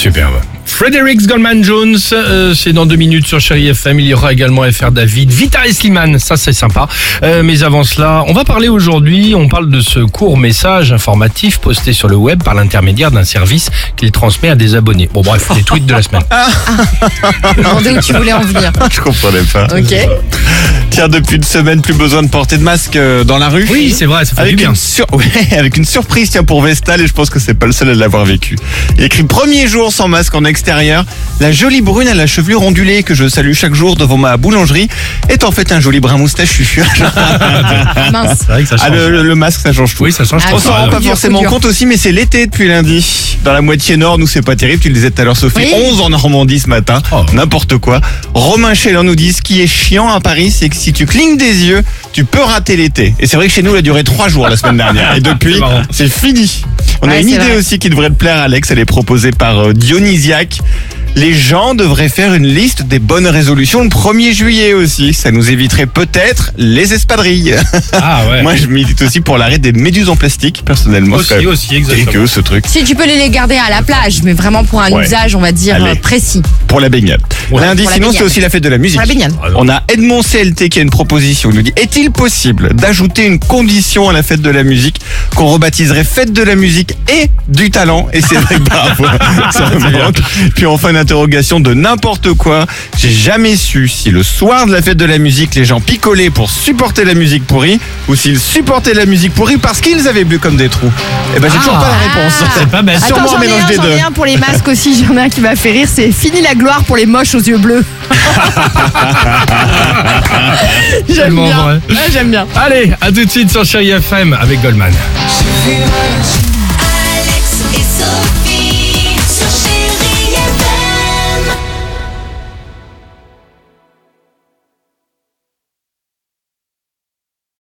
Chibela. Fredericks Goldman Jones, euh, c'est dans deux minutes sur Chéri FM. Il y aura également FR David, Vita et Slimane, ça c'est sympa. Euh, mais avant cela, on va parler aujourd'hui, on parle de ce court message informatif posté sur le web par l'intermédiaire d'un service qu'il transmet à des abonnés. Bon bref, les tweets de la semaine. Me demandais où tu voulais en venir. Je comprenais pas. Ok. Tiens, depuis une semaine, plus besoin de porter de masque euh, dans la rue. Oui, c'est vrai, ça fait du Avec bien. une, sur- ouais, avec une surprise tiens, pour Vestal et je pense que c'est pas le seul à l'avoir vécu. Il écrit premier jour sans masque en extérieur. La jolie brune à la chevelure ondulée que je salue chaque jour devant ma boulangerie est en fait un joli brun moustachu. Ah, mince. C'est vrai que ça change. Ah, le, le- le masque ça change tout. Oui, ça change Ah. On s'en rend va. pas forcément compte aussi, mais c'est l'été depuis lundi. Dans la moitié nord, nous c'est pas terrible, tu le disais tout à l'heure Sophie, Oui. 11 en Normandie ce matin, Oh. n'importe quoi. Romain Chélan nous dit ce qui est chiant à Paris, c'est que si tu clignes des yeux, tu peux rater l'été. Et c'est vrai que chez nous, il a duré trois jours la semaine dernière. Et depuis, c'est fini. On a une idée vrai. aussi qui devrait te plaire, Alex. Elle est proposée par euh, Dionysiaque. Les gens devraient faire une liste des bonnes résolutions le 1er juillet aussi. Ça nous éviterait peut-être les espadrilles. Ah ouais. Moi, je milite aussi pour l'arrêt des méduses en plastique, personnellement. aussi, C'est aussi, exactement. dégueu, ce truc. Si tu peux les garder à la plage, mais vraiment pour un Ouais. usage, on va dire, Allez. euh, précis. Pour la baignade. Lundi, sinon, c'est aussi la fête de la musique. Ah. On a Edmond CLT qui a une proposition. Il nous dit Est-il possible d'ajouter une condition à la fête de la musique qu'on rebaptiserait fête de la musique et du talent? Et c'est vrai que bravo, ça me manque. Puis enfin une interrogation de n'importe quoi. J'ai jamais su si le soir de la fête de la musique, les gens picolaient pour supporter la musique pourrie ou s'ils supportaient la musique pourrie parce qu'ils avaient bu comme des trous. Eh ben j'ai toujours Ah. pas la réponse. C'est pas bête. Sûrement Attends, un j'en ai mélange un, des j'en deux. ai un pour les masques aussi, j'en ai un qui m'a fait rire, c'est fini la gloire pour les moches aux yeux bleus. j'aime Tellement bien. vrai. Ouais, j'aime bien. Allez, à tout de suite sur Chéri FM avec Goldman. Alex et Sophie.